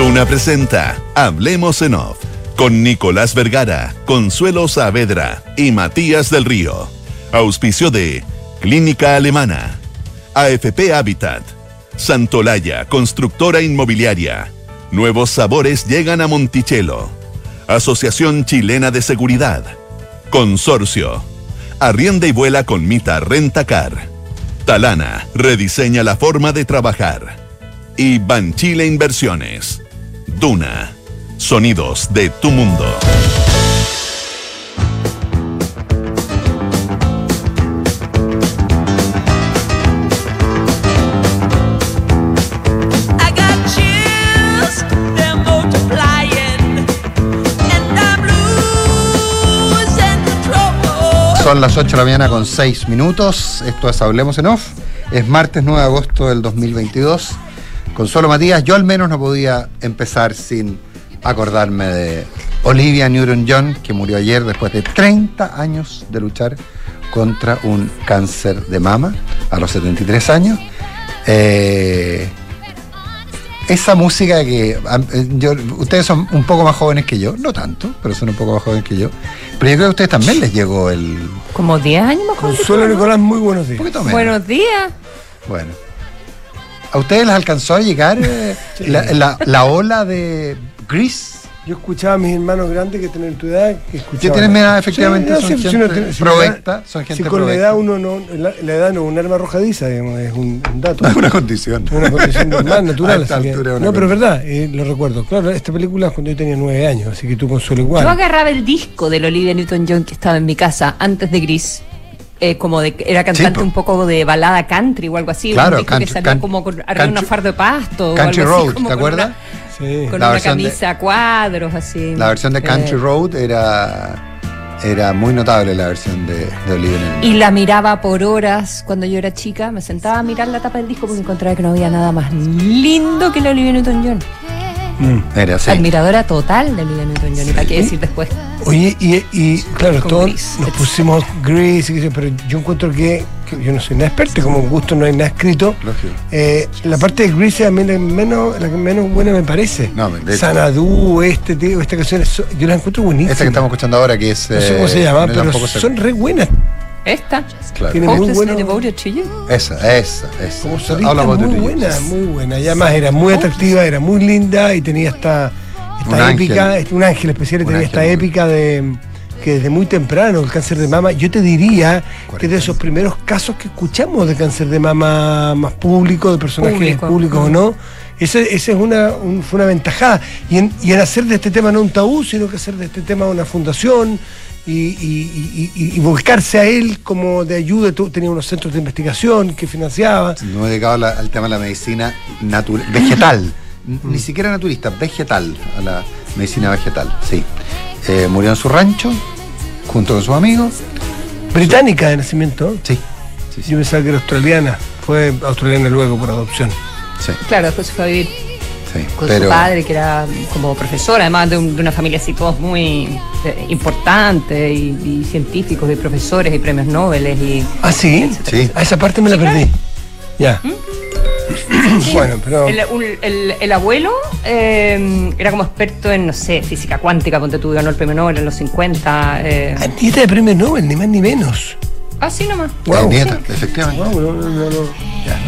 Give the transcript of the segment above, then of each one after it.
Duna presenta Hablemos en Off con Nicolás Vergara, Consuelo Saavedra y Matías del Río. Auspicio de Clínica Alemana, AFP Habitat, Santolaya, constructora inmobiliaria. Nuevos sabores llegan a Monticello. Asociación Chilena de Seguridad. Consorcio. Arrienda y vuela con Mita Rentacar. Talana rediseña la forma de trabajar. Y Banchile Inversiones. Duna. Sonidos de tu mundo. Son las 8 de la mañana con 6 minutos. Esto es Hablemos en Off. Es martes 9 de agosto del 2022. Consuelo Matías, yo al menos no podía empezar sin acordarme de Olivia Newton-John, que murió ayer después de 30 años de luchar contra un cáncer de mama a los 73 años. Eh, esa música que eh, yo, ustedes son un poco más jóvenes que yo, no tanto, pero son un poco más jóvenes que yo. Pero yo creo que a ustedes también les llegó el Como 10 años más Consuelo. Nicolás, muy buenos un días. poquito menos. Buenos días. Bueno. ¿A ustedes les alcanzó a llegar eh, la, la- la ola de Grease? Yo escuchaba a mis hermanos grandes que tienen tu edad, que escuchaban. Tienen edad, efectivamente, no, son si- si gente uno tiene- si provecta, son gente Si con la edad uno no, la, la edad no es un arma arrojadiza, digamos, es un, un dato. Es una condición. Es una condición normal, natural. A esta así que- no, pero es verdad, eh, lo recuerdo. Claro, esta película es cuando yo tenía nueve años, así que tú consuelo igual. Yo agarraba el disco del Olivia Newton-John que estaba en mi casa antes de Gris. Eh, como de era cantante po. un poco de balada country o algo así. Claro, un disco country- que salió can- como con arriba country- una fardo de pasto. o Country algo así, Road, como ¿te con acuerdas? una- Sí. Con La una versión de- camisa a cuadros, así. La versión de Eh, Country Road era, era muy notable, la versión de, de Olivia. Y la miraba por horas cuando yo era chica. Me sentaba a mirar la tapa del disco porque encontraba que no había nada más lindo que la Olivia Newton-John. Era así. Admiradora total de Olivia Newton-John. ¿Y para qué decir después? Oye, y, y claro, todos Grease, nos etc. pusimos gris, pero yo encuentro que, que yo no soy nada experto, como gusto no hay nada escrito. Eh, la parte de Grease a mí la, menos, la que menos buena me parece. No, de- Sanadu, este, tío, esta canción, yo la encuentro buenísima. Esta que estamos escuchando ahora, que es. No sé cómo eh, se llama, yo pero son re buenas. Esta. Claro. Tiene muy You. Esa, esa, esa. Como solista, about muy buena, muy buena. Y además era muy atractiva, era muy linda y tenía esta, esta Un épica, ángel. este- un ángel especial y Un tenía ángel esta muy épica de que desde muy temprano el cáncer de mama, yo te diría que es de esos primeros casos que escuchamos de cáncer de mama más público, de personajes Público. públicos o no. Ese, ese es una, un- fue una ventajada. Y en, y en hacer de este tema no un tabú, sino que hacer de este tema una fundación y, y- y- y- y buscarse a él como de ayuda. Tú- Tenía unos centros de investigación que financiaba. No he dedicado la- al tema de la medicina natural, vegetal. Ni siquiera naturista, vegetal, a la medicina vegetal, sí. Eh, murió en su rancho, junto con sus amigos. Británica de nacimiento. Sí, sí, sí. Yo pensaba que era australiana. Fue australiana luego por adopción. sí, Claro, después se fue a vivir sí. con Pero, su padre, que era como profesor, además de, un- de una familia así, todos muy eh, importantes y, y científicos y profesores y premios Nobel y... Ah, sí. Sí. A esa parte me la perdí. Ya. bueno, pero. El, un- el- el abuelo eh, era como experto en, no sé, física cuántica, ponte tú, ganó el premio Nobel en los 50. Eh. De premio Nobel, ni más ni menos. Ah, sí, nomás. Wow. nieta, efectivamente. Wow, no, no, no, no. Ya,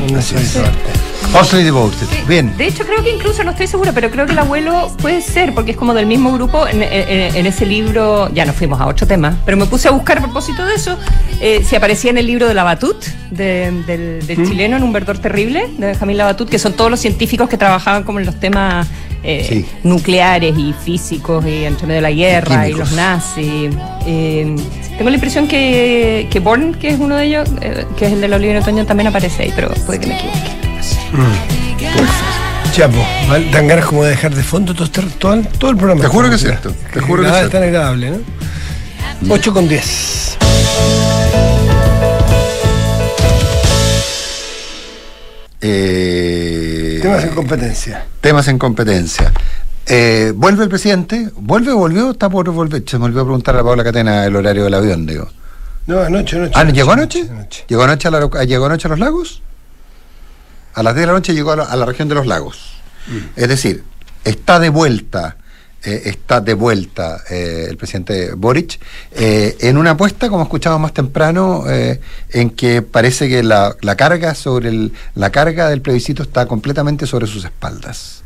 Devoted. Bien. De hecho, creo que incluso, no estoy segura, pero creo que el abuelo puede ser, porque es como del mismo grupo. En, en- en ese libro, ya nos fuimos a otro tema, pero me puse a buscar a propósito de eso, eh, si aparecía en el libro de la Batut, de- del, del chileno, en Un verdor terrible, de Benjamín Labatut, que son todos los científicos que trabajaban como en los temas eh, Sí. nucleares y físicos y entre medio de la guerra y, los nazis. Eh, tengo la impresión que, que Born, que es uno de ellos, eh, que es el de la Olivia Newton-John, también aparece ahí, pero puede que me equivoque. Chapo, val- dan ganas como de dejar de fondo todo, este- todo, el- todo el programa. Te juro que es cierto, te juro que es tan agradable, ¿no? 8 con 10. Eh, Temas en competencia. temas en competencia. Eh, ¿Vuelve el presidente? ¿Vuelve o volvió? Está por volver. Se me olvidó preguntar a Paula Catena el horario del avión, digo. No, anoche, anoche. Ah, ¿no ¿llegó anoche? anoche. ¿Llegó anoche a, la- ¿Llegó anoche a los lagos? A las 10 de la noche llegó a la, a la región de los lagos. Es decir, está de vuelta. Eh, está de vuelta eh, el presidente Boric eh, en una apuesta, como escuchamos más temprano, en que parece que la, la carga sobre el, la carga del plebiscito está completamente sobre sus espaldas.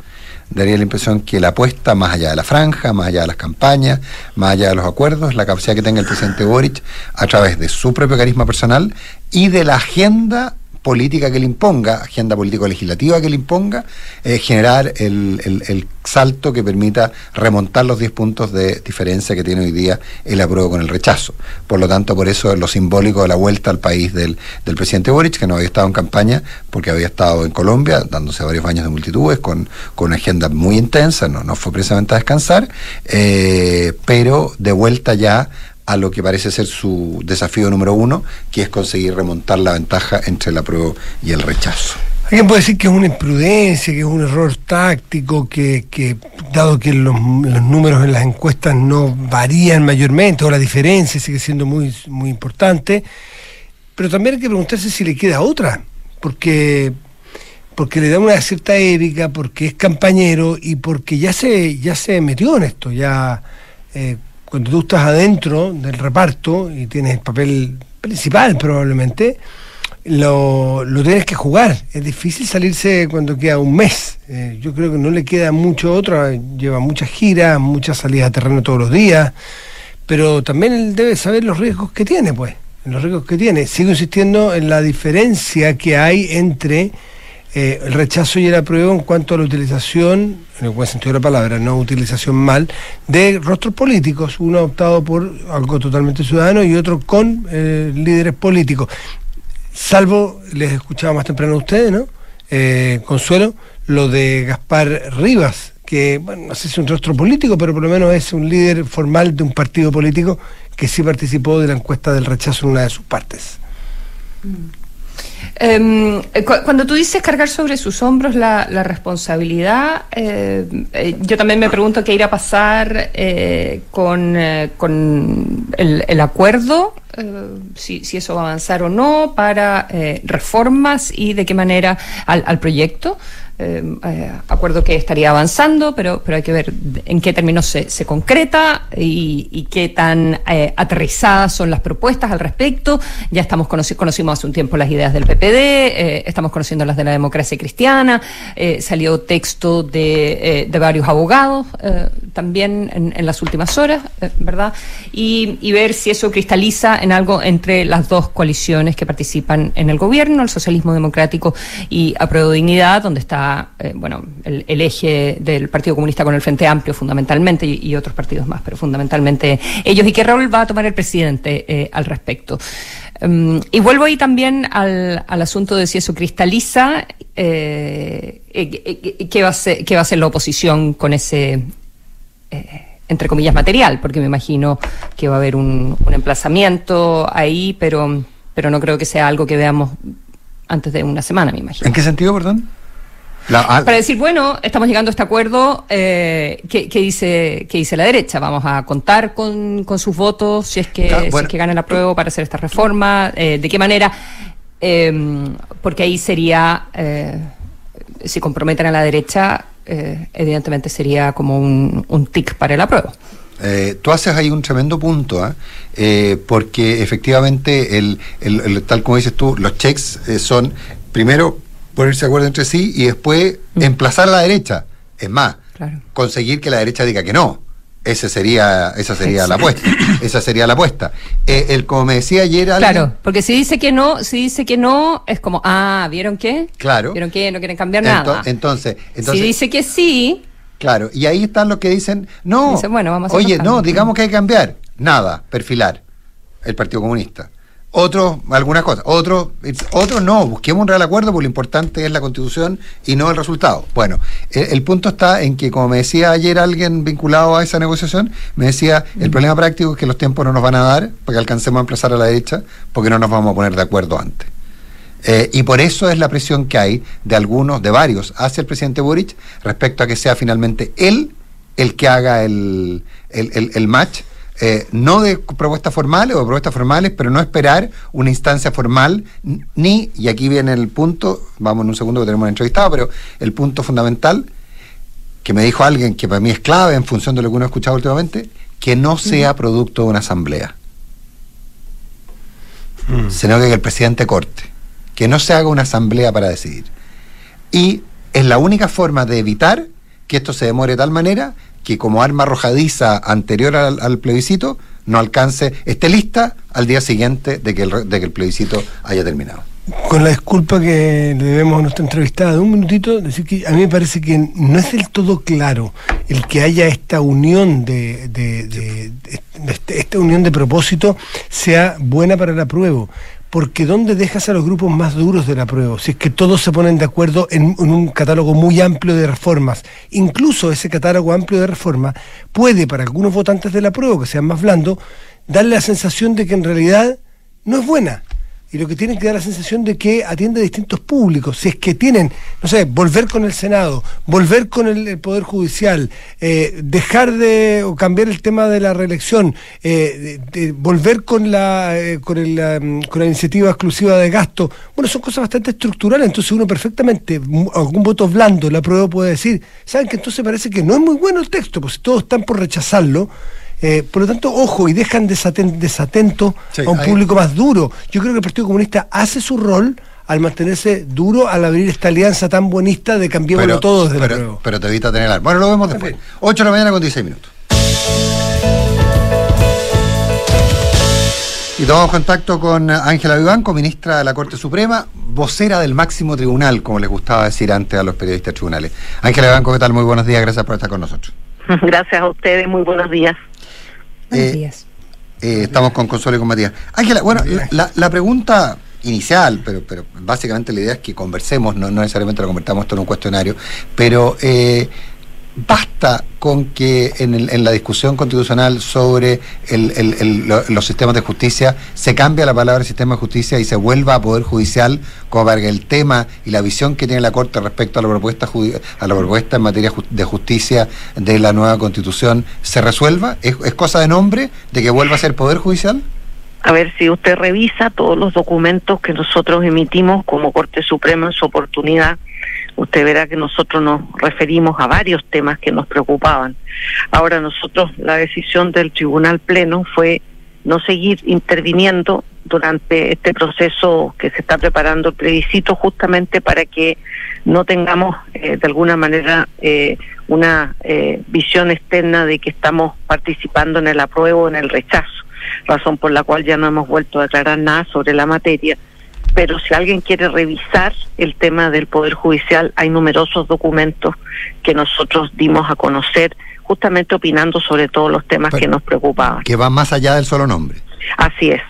Daría la impresión que la apuesta, más allá de la franja, más allá de las campañas, más allá de los acuerdos, la capacidad que tenga el presidente Boric a través de su propio carisma personal y de la agenda política que le imponga, agenda político-legislativa que le imponga, eh, generar el, el- salto que permita remontar los 10 puntos de diferencia que tiene hoy día el apruebo con el rechazo. Por lo tanto, por eso es lo simbólico de la vuelta al país del, del presidente Boric, que no había estado en campaña porque había estado en Colombia, dándose varios baños de multitudes, con, con una agenda muy intensa, no, no fue precisamente a descansar, eh, pero de vuelta ya a lo que parece ser su desafío número uno, que es conseguir remontar la ventaja entre el apruebo y el rechazo. Alguien puede decir que es una imprudencia, que es un error táctico, que, que dado que los, números en las encuestas no varían mayormente, o la diferencia sigue siendo muy, muy importante, pero también hay que preguntarse si le queda otra, porque, porque le da una cierta épica, porque es campañero y porque ya se, ya se metió en esto, ya eh, cuando tú estás adentro del reparto y tienes el papel principal probablemente, lo, lo tienes que jugar. Es difícil salirse cuando queda un mes. Eh, yo creo que no le queda mucho otro. Lleva muchas giras, muchas salidas a terreno todos los días. Pero también él debe saber los riesgos que tiene, pues. Los riesgos que tiene. Sigo insistiendo en la diferencia que hay entre eh, el rechazo y el apruebo en cuanto a la utilización, en el buen sentido de la palabra, no utilización mal, de rostros políticos. Uno optado por algo totalmente ciudadano y otro con eh, líderes políticos. Salvo, les escuchaba más temprano a ustedes, ¿no? Eh, Consuelo, lo de Gaspar Rivas, que, bueno, no sé si es un rostro político, pero por lo menos es un líder formal de un partido político que sí participó de la encuesta del rechazo en una de sus partes. Em, cu- cuando tú dices cargar sobre sus hombros la, responsabilidad, eh, eh, yo también me pregunto qué irá a pasar eh, con, eh, con el, acuerdo, si, si eso va a avanzar o no, para reformas y de qué manera al, al proyecto. Eh, eh, acuerdo que estaría avanzando, pero, pero hay que ver en qué términos se, se concreta y, qué tan eh, aterrizadas son las propuestas al respecto. Ya estamos conoci- conocimos hace un tiempo las ideas del PPD, estamos conociendo las de la democracia cristiana, salió texto de, de varios abogados también en, las últimas horas, ¿verdad? Y, ver si eso cristaliza en algo entre las dos coaliciones que participan en el gobierno, el socialismo democrático y Apruebo Dignidad, donde está eh, bueno el, el eje del Partido Comunista con el Frente Amplio fundamentalmente y, otros partidos más, pero fundamentalmente ellos y qué rol va a tomar el presidente eh, al respecto. Um, y vuelvo ahí también al, al asunto de si eso cristaliza, eh, eh, qué, va a ser, qué va a hacer la oposición con ese, entre comillas, material, porque me imagino que va a haber un, un emplazamiento ahí, pero, pero no creo que sea algo que veamos antes de una semana, me imagino. ¿En qué sentido, perdón? La- ah, Para decir, bueno, estamos llegando a este acuerdo, eh, ¿qué, qué dice, qué dice la derecha? Vamos a contar con, con sus votos si es que, Claro, si bueno. es que gana la prueba para hacer esta reforma, eh, ¿de qué manera? Eh, porque ahí sería, eh, si comprometen a la derecha, eh, evidentemente sería como un, un tic para el apruebo. Eh, tú haces ahí un tremendo punto, ¿ah? Eh, porque efectivamente, el, el- el- tal como dices tú, los checks eh, son, primero, ponerse de acuerdo entre sí y después Mm. emplazar a la derecha. Es más, Claro. conseguir que la derecha diga que no. Ese sería, esa sería la apuesta. Esa sería la apuesta. Eh, el, como me decía ayer alguien- Claro, porque si dice que no, si dice que no, es como, ah, ¿vieron qué? Claro. ¿Vieron qué? No quieren cambiar Ento- nada. entonces, entonces si dice que sí, Claro, y ahí están los que dicen, no, Dicen, bueno, vamos a oye, no, digamos que hay que cambiar. Nada, perfilar el Partido Comunista. Otros, algunas cosas. Otros, otros no, busquemos un real acuerdo porque lo importante es la constitución y no el resultado. Bueno, el, el punto está en que, como me decía ayer alguien vinculado a esa negociación, me decía, el problema práctico es que los tiempos no nos van a dar para que alcancemos a emplazar a la derecha porque no nos vamos a poner de acuerdo antes. Eh, y por eso es la presión que hay de algunos, de varios, hacia el presidente Boric respecto a que sea finalmente él el que haga el, el- el match, eh, no de propuestas formales o de propuestas formales, pero no esperar una instancia formal, ni, y aquí viene el punto, vamos en un segundo que tenemos un entrevistado, pero el punto fundamental, que me dijo alguien que para mí es clave en función de lo que uno ha escuchado últimamente, que no sea producto de una asamblea, Mm. sino que el presidente corte, que no se haga una asamblea para decidir. Y es la única forma de evitar que esto se demore de tal manera que como arma arrojadiza anterior al, plebiscito no alcance, esté lista al día siguiente de que el, de que el plebiscito haya terminado. Con la disculpa que le debemos a nuestra entrevistada de un minutito, decir que a mí me parece que no es del todo claro el que haya esta unión de, de- de- de- este- esta unión de propósito sea buena para el apruebo. Porque ¿dónde dejas a los grupos más duros del apruebo? Si es que todos se ponen de acuerdo en, en un catálogo muy amplio de reformas. Incluso ese catálogo amplio de reformas puede, para algunos votantes del apruebo que sean más blandos, darle la sensación de que en realidad no es buena. Y lo que tienen que dar la sensación de que atiende a distintos públicos. Si es que tienen, no sé, volver con el Senado, volver con el, Poder Judicial, eh, dejar de o cambiar el tema de la reelección, eh, volver con la, eh, con, el, um, con la iniciativa exclusiva de gasto. Bueno, son cosas bastante estructurales. Entonces uno perfectamente, algún voto blando, la prueba puede decir, ¿saben que entonces parece que no es muy bueno el texto? Pues si todos están por rechazarlo. Eh, por lo tanto, ojo, y dejan desaten- desatento Sí, a un hay- público más duro. Yo creo que el Partido Comunista hace su rol al mantenerse duro al abrir esta alianza tan buenista de cambiémoslo todo desde la pero, pero te evita tener... Bueno, lo vemos después. 8 de la mañana con 16 minutos. Y tomamos contacto con Ángela Vivanco, ministra de la Corte Suprema, vocera del máximo tribunal, como les gustaba decir antes a los periodistas tribunales. Ángela Vivanco, ¿qué tal? Muy buenos días, gracias por estar con nosotros. Gracias a ustedes, muy buenos días. Buenos Eh, días. Eh, estamos con Consuelo y con Matías. Ángela, bueno, la, pregunta inicial, pero, pero básicamente la idea es que conversemos, no, no necesariamente lo convertamos esto en un cuestionario, pero eh, basta con que en, el- en la discusión constitucional sobre el- el- el- lo- los sistemas de justicia se cambie la palabra sistema de justicia y se vuelva a poder judicial como para que el tema y la visión que tiene la Corte respecto a la propuesta a la propuesta en materia de justicia de la nueva constitución se resuelva? ¿Es, es cosa de nombre de que vuelva a ser poder judicial? A ver si usted revisa todos los documentos que nosotros emitimos como Corte Suprema en su oportunidad. Usted verá que nosotros nos referimos a varios temas que nos preocupaban. Ahora nosotros, la decisión del Tribunal Pleno fue no seguir interviniendo durante este proceso que se está preparando el plebiscito justamente para que no tengamos eh, de alguna manera eh, una eh, visión externa de que estamos participando en el apruebo o en el rechazo, razón por la cual ya no hemos vuelto a declarar nada sobre la materia. Pero si alguien quiere revisar el tema del Poder Judicial, hay numerosos documentos que nosotros dimos a conocer, justamente opinando sobre todos los temas Pero- que nos preocupaban. Que va más allá del solo nombre. Así es.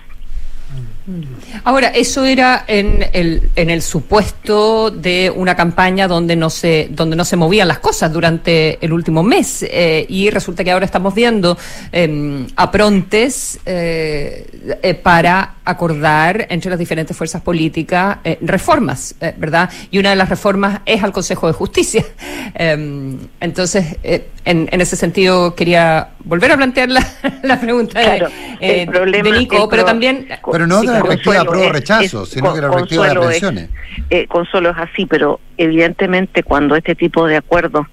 Ahora, eso era en el, en el supuesto de una campaña donde no se, donde no se movían las cosas durante el último mes. eh, y resulta que ahora estamos viendo eh, aprontes eh, para acordar entre las diferentes fuerzas políticas eh, reformas, eh, ¿verdad? Y una de las reformas es al Consejo de Justicia. Eh, entonces, en, en ese sentido, quería volver a plantear la, la pregunta de, eh, el problema de Nico, el pero también... Pero no de la apruebo es- rechazo, es- sino que la perspectiva de las Consuelo es- pensiones. eh, Consuelo es así, pero evidentemente cuando este tipo de acuerdos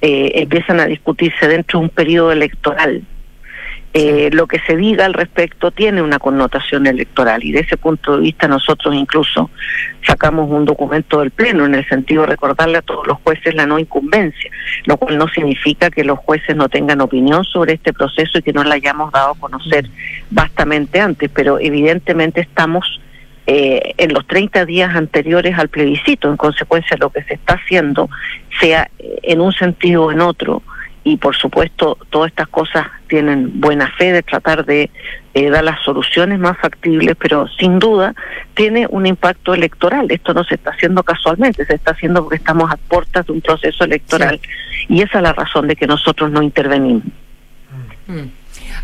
eh, empiezan a discutirse dentro de un periodo electoral, eh, lo que se diga al respecto tiene una connotación electoral y de ese punto de vista nosotros incluso sacamos un documento del Pleno en el sentido de recordarle a todos los jueces la no incumbencia, lo cual no significa que los jueces no tengan opinión sobre este proceso y que no la hayamos dado a conocer bastante antes, pero evidentemente estamos eh, en los 30 días anteriores al plebiscito. En consecuencia, lo que se está haciendo, sea eh, en un sentido o en otro, y por supuesto, todas estas cosas tienen buena fe de tratar de eh, dar las soluciones más factibles, pero sin duda tiene un impacto electoral. Esto no se está haciendo casualmente, se está haciendo porque estamos a puertas de un proceso electoral. Y esa es la razón de que nosotros no intervenimos. Mm.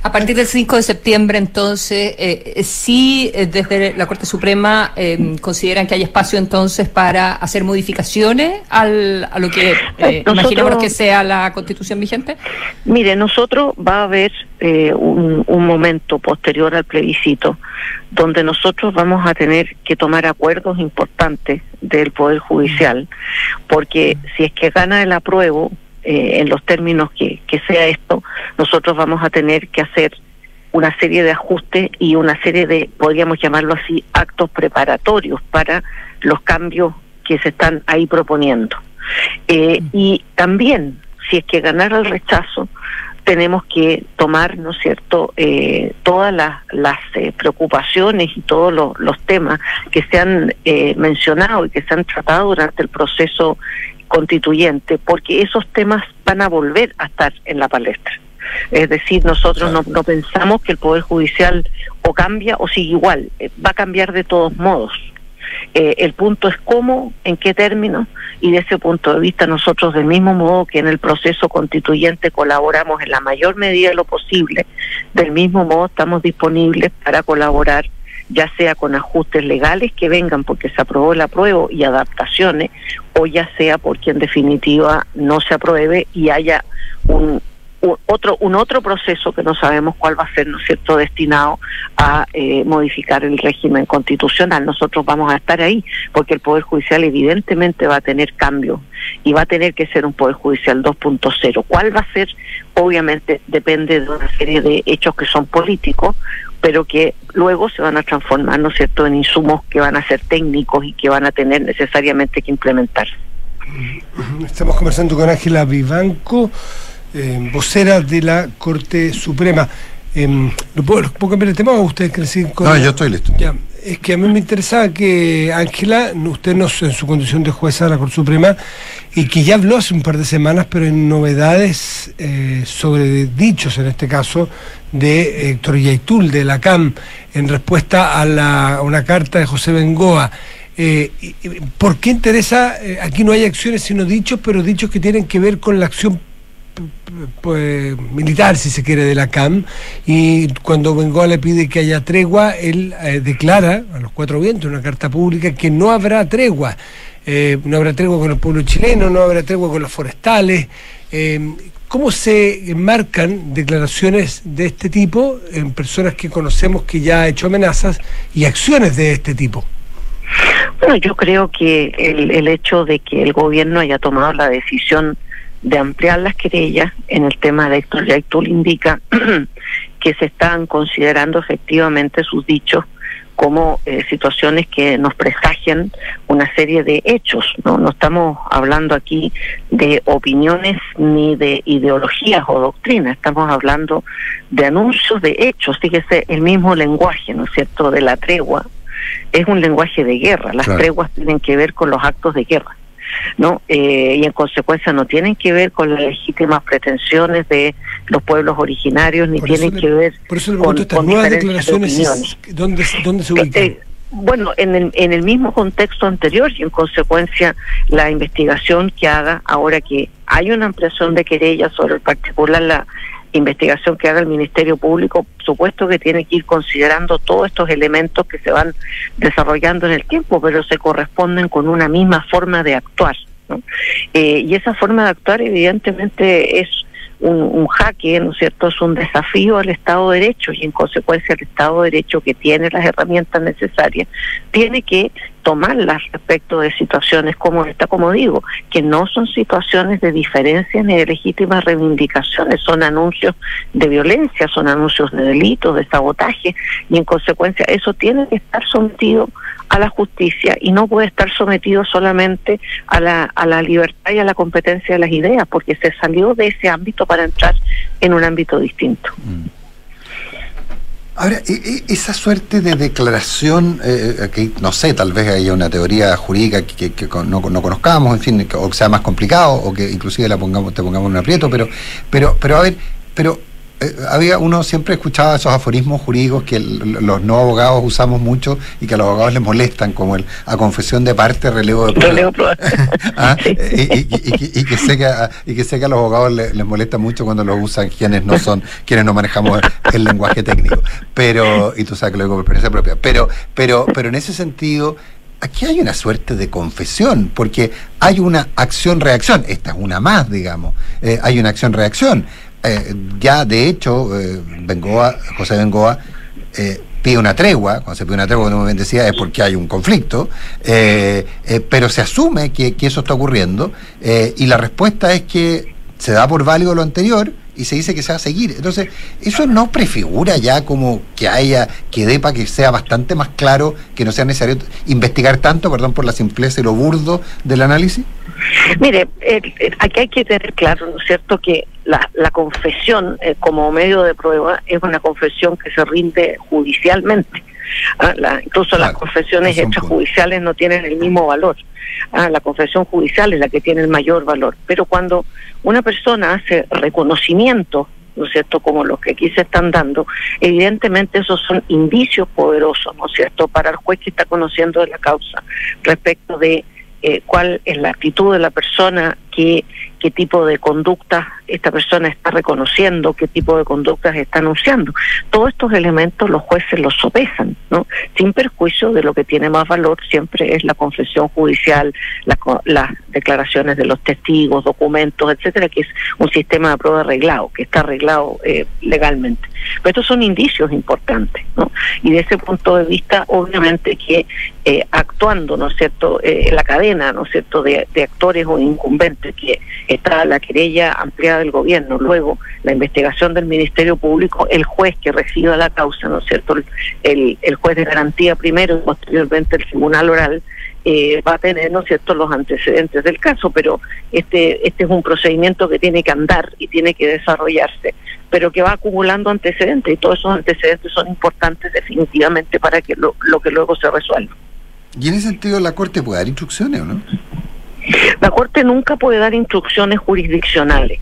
A partir del 5 de septiembre, entonces, eh, sí, eh, desde la Corte Suprema eh, consideran que hay espacio entonces para hacer modificaciones al, a lo que eh, Nosotros- imaginemos que sea la constitución vigente. Mire, nosotros va a haber eh, un, un momento posterior al plebiscito donde nosotros vamos a tener que tomar acuerdos importantes del Poder Judicial, porque si es que gana el apruebo, eh, en los términos que, que sea esto, nosotros vamos a tener que hacer una serie de ajustes y una serie de, podríamos llamarlo así, actos preparatorios para los cambios que se están ahí proponiendo. Eh, y también, si es que ganara el rechazo, tenemos que tomar, ¿no es cierto?, eh, todas las, las eh, preocupaciones y todos los, los temas que se han eh, mencionado y que se han tratado durante el proceso constituyente, porque esos temas van a volver a estar en la palestra. Es decir, nosotros no, no pensamos que el Poder Judicial o cambia o sigue igual, eh, va a cambiar de todos modos. Eh, el punto es cómo, en qué términos, y de ese punto de vista nosotros del mismo modo que en el proceso constituyente colaboramos en la mayor medida de lo posible, del mismo modo estamos disponibles para colaborar ya sea con ajustes legales que vengan porque se aprobó el apruebo y adaptaciones, o ya sea porque en definitiva no se apruebe y haya un, otro un otro proceso que no sabemos cuál va a ser, ¿no cierto?, destinado a eh, modificar el régimen constitucional. Nosotros vamos a estar ahí porque el Poder Judicial evidentemente va a tener cambios y va a tener que ser un Poder Judicial 2.0. ¿Cuál va a ser? Obviamente depende de una serie de hechos que son políticos, pero que luego se van a transformar, ¿no es cierto?, en insumos que van a ser técnicos y que van a tener necesariamente que implementarse. Estamos conversando con Ángela Vivanco, eh, vocera de la Corte Suprema. Em, ¿lo puedo, lo puedo cambiar de tema o ustedes quieren seguir con.? No, yo estoy listo. Ya, es que a mí me interesaba que Ángela, usted no en su condición de jueza de la Corte Suprema, y que ya habló hace un par de semanas, pero en novedades eh, sobre dichos, en este caso, de Héctor Yaitul, de la CAM, en respuesta a, la- a una carta de José Bengoa. Eh, ¿Por qué interesa? eh, aquí no hay acciones sino dichos, pero dichos que tienen que ver con la acción pues, militar, si se quiere, de la CAM. Y cuando Bengoa le pide que haya tregua, él eh, declara a los cuatro vientos, en una carta pública, que no habrá tregua. Eh, no habrá tregua con el pueblo chileno, no habrá tregua con los forestales. Eh, ¿Cómo se enmarcan declaraciones de este tipo en personas que conocemos que ya ha hecho amenazas y acciones de este tipo? Bueno, yo creo que el, el hecho de que el gobierno haya tomado la decisión de ampliar las querellas en el tema de Héctor Yaitul indica que se están considerando efectivamente sus dichos como eh, situaciones que nos presagian una serie de hechos, ¿no? No estamos hablando aquí de opiniones ni de ideologías o doctrinas, estamos hablando de anuncios de hechos, fíjese el mismo lenguaje, ¿no es cierto?, de la tregua, es un lenguaje de guerra. Las Claro. treguas tienen que ver con los actos de guerra, ¿no? Eh, y en consecuencia no tienen que ver con las legítimas pretensiones de los pueblos originarios, ni tienen le- que ver Por eso le con, estas con nuevas de declaraciones, opiniones. ¿dónde, ¿dónde se ubican? eh, bueno, en el, en el mismo contexto anterior y en consecuencia la investigación que haga ahora que hay una ampliación de querellas sobre el particular la investigación que haga el Ministerio Público, supuesto que tiene que ir considerando todos estos elementos que se van desarrollando en el tiempo, pero se corresponden con una misma forma de actuar. ¿no? Eh, y esa forma de actuar evidentemente es un, un jaque, ¿no es cierto? Es un desafío al Estado de Derecho y en consecuencia el Estado de Derecho que tiene las herramientas necesarias tiene que tomarlas respecto de situaciones como esta, como digo, que no son situaciones de diferencia ni de legítimas reivindicaciones, son anuncios de violencia, son anuncios de delitos, de sabotaje y en consecuencia eso tiene que estar sometido a la justicia y no puede estar sometido solamente a la, a la libertad y a la competencia de las ideas, porque se salió de ese ámbito para entrar en un ámbito distinto. Ahora, e- e- esa suerte de declaración, eh, eh, que no sé, tal vez haya una teoría jurídica que, que- no, no conozcamos, en fin, o que sea más complicado, o que inclusive la pongamos, te pongamos en un aprieto, pero, pero, pero a ver, pero eh, había uno siempre escuchaba esos aforismos jurídicos que el- los no abogados usamos mucho y que a los abogados les molestan, como el a confesión de parte, relevo de prueba. Relevo de prueba. Ah, Sí. y, y- y- y que- sé que a, y que sé que a los abogados le- les molesta mucho cuando lo usan quienes no son, quienes no manejamos el lenguaje técnico. Pero, y tú sabes que lo digo por experiencia propia. Pero, pero, pero en ese sentido, aquí hay una suerte de confesión, porque hay una acción-reacción. Esta es una más, digamos. Eh, hay una acción-reacción. Eh, ya de hecho, eh, Bengoa, José Bengoa, eh, pide una tregua, cuando se pide una tregua, como bien decía, es porque hay un conflicto, pero se asume que, eso está ocurriendo y la respuesta es que se da por válido lo anterior y se dice que se va a seguir. Entonces, eso no prefigura ya como que haya, que dé para que sea bastante más claro, que no sea necesario investigar tanto, perdón por la simpleza y lo burdo del análisis. Mire, el- el- aquí hay que tener claro, ¿no es cierto?, que la, la confesión eh, como medio de prueba es una confesión que se rinde judicialmente. Ah, la- incluso las confesiones ese es un hechas punto. judiciales no tienen el mismo valor. Ah, la confesión judicial es la que tiene el mayor valor. Pero cuando una persona hace reconocimiento, ¿no es cierto?, como los que aquí se están dando, evidentemente esos son indicios poderosos, ¿no es cierto?, para el juez que está conociendo de la causa respecto de eh, cuál es la actitud de la persona, qué, tipo de conducta esta persona está reconociendo, qué tipo de conductas está anunciando. Todos estos elementos los jueces los sopesan, ¿no? Sin perjuicio de lo que tiene más valor siempre es la confesión judicial, las declaraciones de los testigos, documentos, etcétera, que es un sistema de prueba arreglado, que está arreglado eh, legalmente. Pero estos son indicios importantes, ¿no? Y de ese punto de vista, obviamente que eh, actuando, ¿no es cierto?, eh, la cadena, ¿no es cierto?, de, de actores o incumbentes, que está la querella ampliada del gobierno, luego la investigación del Ministerio Público, el juez que reciba la causa, ¿no es cierto?, el, el, juez de garantía primero y posteriormente el tribunal oral, eh, va a tener, ¿no es cierto?, los antecedentes del caso, pero este, este es un procedimiento que tiene que andar y tiene que desarrollarse, pero que va acumulando antecedentes y todos esos antecedentes son importantes definitivamente para que lo, lo que luego se resuelva. Y en ese sentido, la Corte puede dar instrucciones, ¿o no? La Corte nunca puede dar instrucciones jurisdiccionales,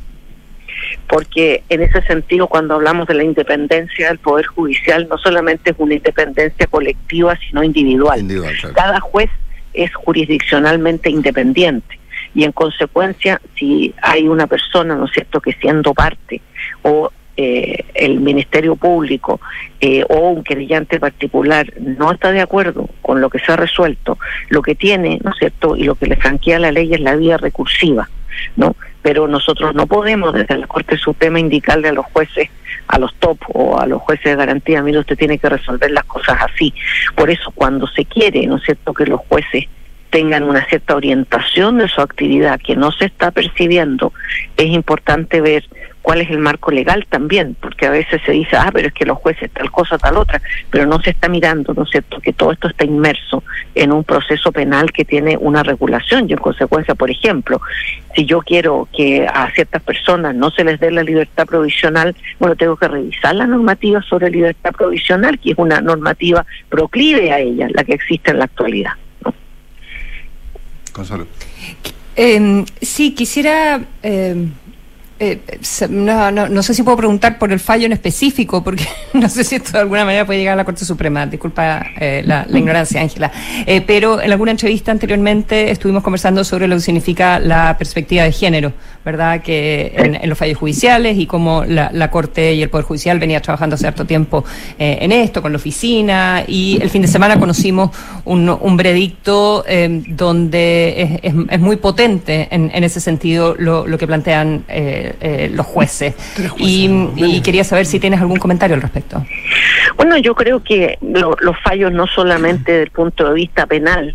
porque en ese sentido, cuando hablamos de la independencia del Poder Judicial, no solamente es una independencia colectiva, sino individual. Individual, claro. Cada juez es jurisdiccionalmente independiente y en consecuencia, si hay una persona, ¿no es cierto?, que siendo parte o eh, el Ministerio Público eh, o un querellante particular no está de acuerdo con lo que se ha resuelto, lo que tiene, ¿no es cierto?, y lo que le franquea la ley es la vía recursiva, ¿no? Pero nosotros no podemos desde la Corte Suprema indicarle a los jueces, a los top o a los jueces de garantía, mire, usted tiene que resolver las cosas así. Por eso cuando se quiere, ¿no cierto?, que los jueces tengan una cierta orientación de su actividad que no se está percibiendo, es importante ver cuál es el marco legal también, porque a veces se dice, ah, pero es que los jueces tal cosa, tal otra, pero no se está mirando, ¿no es cierto?, que todo esto está inmerso en un proceso penal que tiene una regulación y en consecuencia, por ejemplo, si yo quiero que a ciertas personas no se les dé la libertad provisional, bueno, tengo que revisar la normativa sobre libertad provisional, que es una normativa proclive a ella, la que existe en la actualidad. ¿no? Consuelo. Eh, sí, quisiera. eh, eh, no, no, no sé si puedo preguntar por el fallo en específico, porque no sé si esto de alguna manera puede llegar a la Corte Suprema. Disculpa eh, la, ignorancia, Ángela. Eh, pero en alguna entrevista anteriormente estuvimos conversando sobre lo que significa la perspectiva de género, ¿verdad? Que en, los fallos judiciales y cómo la, Corte y el Poder Judicial venía trabajando hace harto tiempo eh, en esto, con la oficina. Y el fin de semana conocimos un, un veredicto donde es, es- es muy potente en, en ese sentido lo, lo que plantean eh, eh, los jueces. Y, quería saber si tienes algún comentario al respecto. Bueno, yo creo que lo- los fallos no solamente desde el punto de vista penal,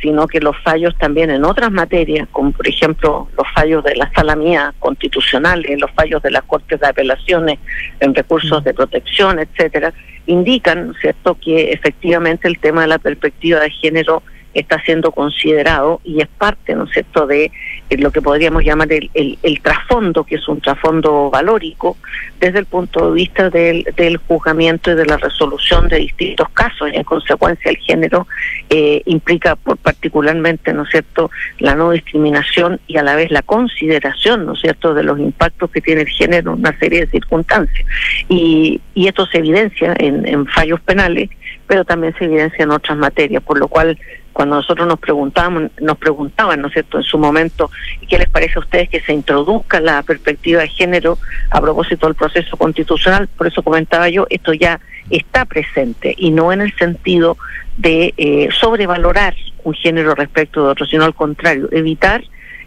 sino que los fallos también en otras materias, como por ejemplo los fallos de la sala mía constitucionales, los fallos de las cortes de apelaciones en recursos de protección, etcétera, indican, ¿no es cierto?, que efectivamente el tema de la perspectiva de género está siendo considerado y es parte, ¿no es cierto?, de eh, lo que podríamos llamar el, el, trasfondo, que es un trasfondo valórico, desde el punto de vista del, del juzgamiento y de la resolución de distintos casos. Y en consecuencia, el género eh, implica por particularmente, ¿no cierto?, la no discriminación y a la vez la consideración, ¿no es cierto?, de los impactos que tiene el género en una serie de circunstancias. Y, y esto se evidencia en, en fallos penales, pero también se evidencia en otras materias, por lo cual cuando nosotros nos preguntábamos, nos preguntaban, ¿no en su momento, ¿qué les parece a ustedes que se introduzca la perspectiva de género a propósito del proceso constitucional? Por eso comentaba yo, esto ya está presente y no en el sentido de eh, sobrevalorar un género respecto de otro, sino al contrario, evitar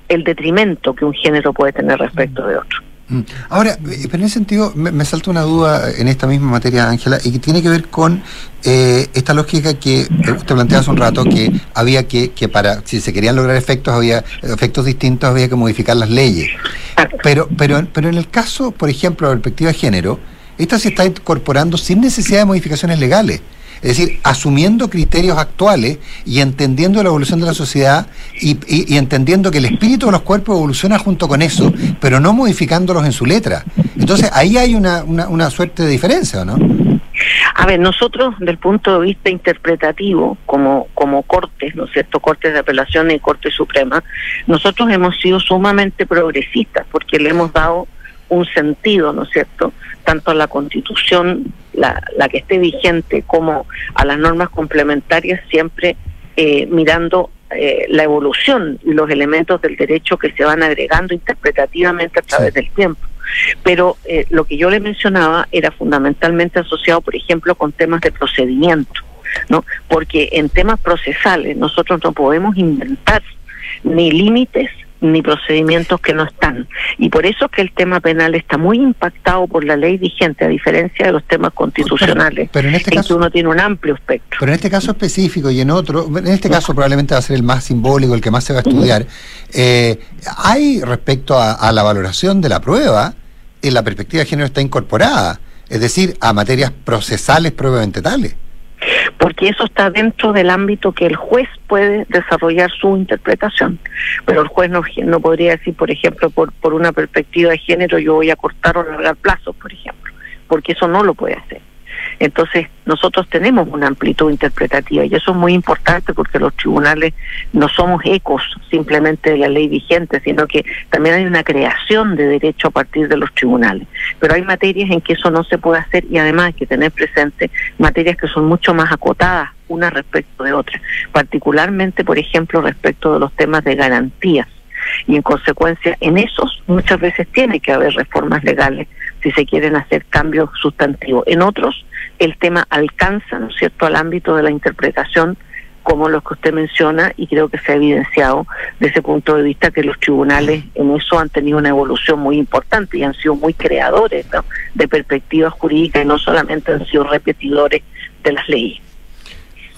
el detrimento que un género puede tener respecto de otro. Mm. Ahora, eh, pero en ese sentido me, salta una duda en esta misma materia, Ángela, y que tiene que ver con eh, esta lógica que eh, usted plantea hace un rato, que había que, que para, si se querían lograr efectos, había efectos distintos, había que modificar las leyes. Pero, pero, pero en el caso, por ejemplo, de la perspectiva de género, esta se está incorporando sin necesidad de modificaciones legales. Es decir, asumiendo criterios actuales y entendiendo la evolución de la sociedad y, entendiendo que el espíritu de los cuerpos evoluciona junto con eso, pero no modificándolos en su letra. Entonces, ahí hay una, una, una suerte de diferencia, ¿o no? A ver, nosotros, del punto de vista interpretativo, como, como cortes, ¿no es cierto?, cortes de apelación y corte suprema, nosotros hemos sido sumamente progresistas porque le hemos dado un sentido, ¿no es cierto?, tanto a la constitución, la, la que esté vigente, como a las normas complementarias, siempre eh, mirando eh, la evolución y los elementos del derecho que se van agregando interpretativamente a través del tiempo pero eh, lo que yo le mencionaba era fundamentalmente asociado, por ejemplo, con temas de procedimiento, ¿no? Porque en temas procesales nosotros no podemos inventar ni límites ni procedimientos que no están. Y por eso es que el tema penal está muy impactado por la ley vigente, a diferencia de los temas constitucionales, pero en este en caso- que uno tiene un amplio espectro. Pero en este caso específico y en otro, en este caso probablemente va a ser el más simbólico, el que más se va a estudiar, eh, hay respecto a, a la valoración de la prueba, en la perspectiva de género está incorporada, es decir, a materias procesales propiamente tales. porque eso está dentro del ámbito que el juez puede desarrollar su interpretación. Pero el juez no, no podría decir, por ejemplo, por, por una perspectiva de género, yo voy a cortar o alargar plazos, por ejemplo, porque eso no lo puede hacer. Entonces, nosotros tenemos una amplitud interpretativa y eso es muy importante porque los tribunales no somos ecos simplemente de la ley vigente, sino que también hay una creación de derecho a partir de los tribunales. Pero hay materias en que eso no se puede hacer y además hay que tener presente materias que son mucho más acotadas una respecto de otra, particularmente, por ejemplo, respecto de los temas de garantías. Y en consecuencia, en esos muchas veces tiene que haber reformas legales si se quieren hacer cambios sustantivos. En otros, el tema alcanza, ¿no es cierto?, al ámbito de la interpretación como los que usted menciona y creo que se ha evidenciado desde ese punto de vista que los tribunales en eso han tenido una evolución muy importante y han sido muy creadores de perspectivas jurídicas y no solamente han sido repetidores de las leyes.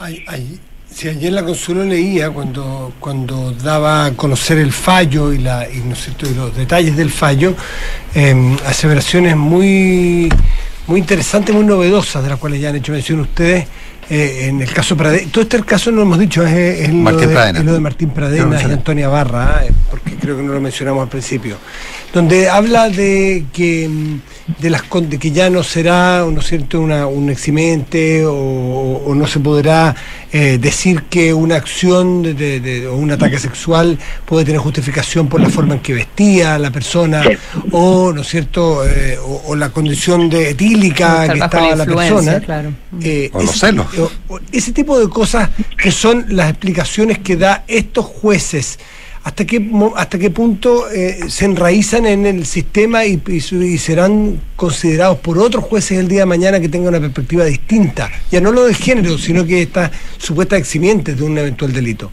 Ay, ay, si ayer la Consuelo leía cuando, cuando daba a conocer el fallo y, la, y, ¿no cierto? y los detalles del fallo, eh, aseveraciones muy, muy interesantes, muy novedosas, de las cuales ya han hecho mención ustedes. eh, en el caso Pradena, todo este caso no lo hemos dicho, es, es lo, de, Pradena. es lo de Martín Pradena y mencioné. Antonia Barra, eh, porque creo que no lo mencionamos al principio, donde habla de que mm, de las de que ya no será ¿no es cierto? Una, un eximente o, o no se podrá eh, decir que una acción de, de- de- o un ataque sexual puede tener justificación por la forma en que vestía la persona o no es cierto Eh, o, o la condición de etílica Estar que estaba la persona claro. eh, O los celos. ese tipo de cosas que son las explicaciones que da estos jueces. ¿Hasta qué, hasta qué punto eh, se enraizan en el sistema y, y su- y serán considerados por otros jueces el día de mañana que tengan una perspectiva distinta? Ya no lo del género, sino que estas supuestas eximientes de un eventual delito.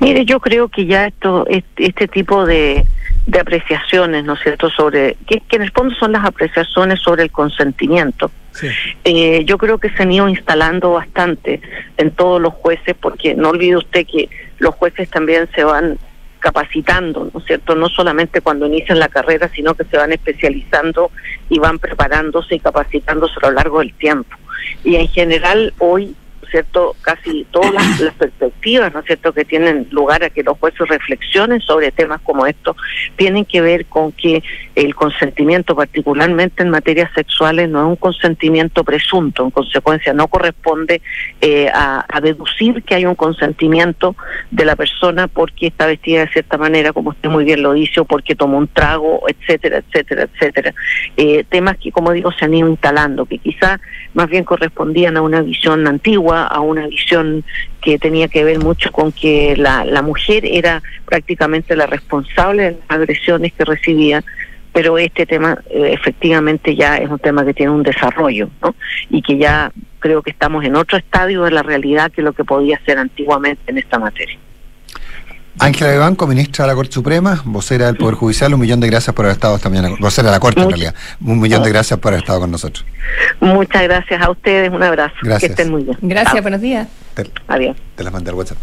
Mire, yo creo que ya esto, este, este tipo de, de apreciaciones, ¿no es cierto?, sobre, que, que en el fondo son las apreciaciones sobre el consentimiento. Sí. Eh, yo creo que se han ido instalando bastante en todos los jueces, porque no olvide usted que los jueces también se van capacitando, ¿no es cierto? No solamente cuando inician la carrera, sino que se van especializando y van preparándose y capacitándose a lo largo del tiempo. Y en general hoy, ¿no es cierto? Casi todas las, las perspectivas, ¿no es cierto?, que tienen lugar a que los jueces reflexionen sobre temas como estos, tienen que ver con que el consentimiento, particularmente en materias sexuales, no es un consentimiento presunto, en consecuencia no corresponde eh, a, a deducir que hay un consentimiento de la persona porque está vestida de cierta manera, como usted muy bien lo dice, o porque tomó un trago, etcétera, etcétera, etcétera. Eh, temas que, como digo, se han ido instalando, que quizá más bien correspondían a una visión antigua, a una visión que tenía que ver mucho con que la, la mujer era prácticamente la responsable de las agresiones que recibía pero este tema eh, efectivamente ya es un tema que tiene un desarrollo, ¿no? Y que ya creo que estamos en otro estadio de la realidad que lo que podía ser antiguamente en esta materia. Ángela Vivanco, ministra de la Corte Suprema, vocera del Poder Judicial, un millón de gracias por haber estado esta mañana, vocera de la Corte en realidad, un millón de gracias por haber estado con nosotros. Muchas gracias a ustedes, un abrazo. Gracias. Que estén muy bien. Gracias, buenos días. Te, Adiós. te las mandé al WhatsApp.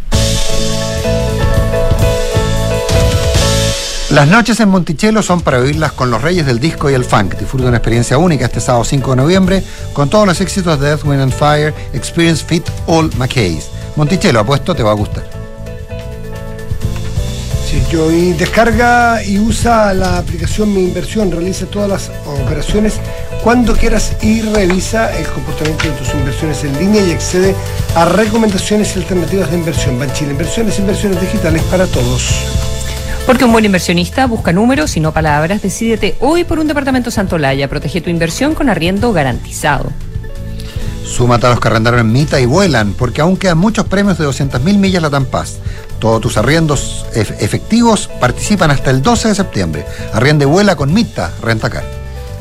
Las noches en Monticello son para vivirlas con los reyes del disco y el funk. Disfruta una experiencia única este sábado 5 de noviembre con todos los éxitos de Earth, Wind and Fire, Experience Fit All McKays. Monticello, apuesto, te va a gustar. Sí, yo y descarga y usa la aplicación Mi Inversión, realiza todas las operaciones cuando quieras y revisa el comportamiento de tus inversiones en línea y accede a recomendaciones y alternativas de inversión. Banchile Inversiones, inversiones digitales para todos. Porque un buen inversionista busca números y no palabras. Decídete hoy por un departamento Santolaya. Protege tu inversión con arriendo garantizado. Súmate a los que arrendaron en Mita y vuelan, porque aún quedan muchos premios de 200.000 millas Latam Paz. Todos tus arriendos ef- efectivos participan hasta el 12 de septiembre. Arriende vuela con Mita Rentacar.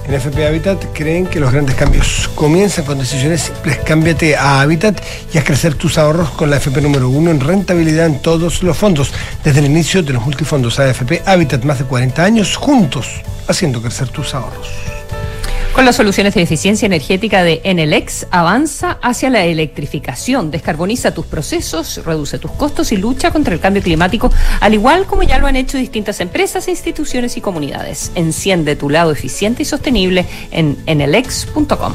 En FP Habitat creen que los grandes cambios comienzan con decisiones simples. Cámbiate a Habitat y haz crecer tus ahorros con la FP número uno en rentabilidad en todos los fondos. Desde el inicio de los multifondos AFP Habitat, más de 40 años juntos, haciendo crecer tus ahorros. Con las soluciones de eficiencia energética de Enelex, avanza hacia la electrificación, descarboniza tus procesos, reduce tus costos y lucha contra el cambio climático, al igual como ya lo han hecho distintas empresas, instituciones y comunidades. Enciende tu lado eficiente y sostenible en enelex.com.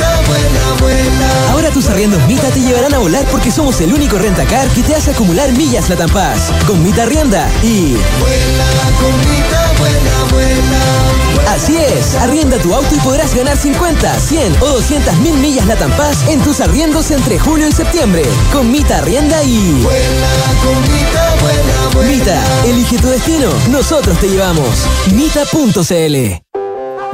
Ahora tus arriendos Mita te llevarán a volar porque somos el único rentacar que te hace acumular millas la Paz. Con Mita Arrienda y... Así es, arrienda tu auto y podrás ganar 50, 100 o 200 mil millas la Paz en tus arriendos entre julio y septiembre. Con Mita Arrienda y... Mita, elige tu destino, nosotros te llevamos. Mita.cl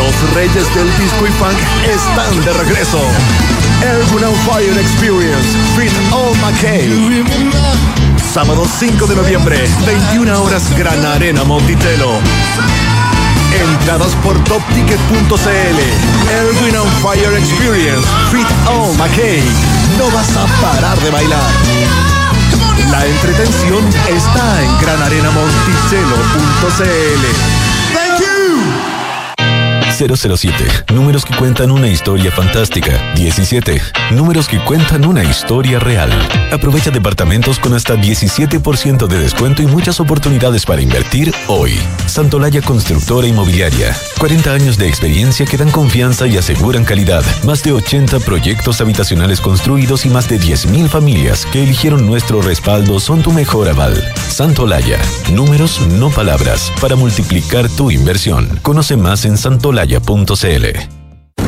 Los reyes del disco y funk están de regreso. Urban on Fire Experience, Fit All McKay. Sábado 5 de noviembre, 21 horas, Gran Arena Monticello. Entradas por topticket.cl. Erwin on Fire Experience, Fit All McKay. No vas a parar de bailar. La entretención está en granarenamonticello.cl. Thank you. 007. Números que cuentan una historia fantástica. 17. Números que cuentan una historia real. Aprovecha departamentos con hasta 17% de descuento y muchas oportunidades para invertir hoy. Santolaya Constructora Inmobiliaria. 40 años de experiencia que dan confianza y aseguran calidad. Más de 80 proyectos habitacionales construidos y más de 10.000 familias que eligieron nuestro respaldo son tu mejor aval. Santolaya. Números, no palabras. Para multiplicar tu inversión. Conoce más en santolaya.cl.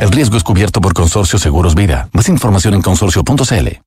El riesgo es cubierto por Consorcio Seguros Vida. Más información en consorcio.cl.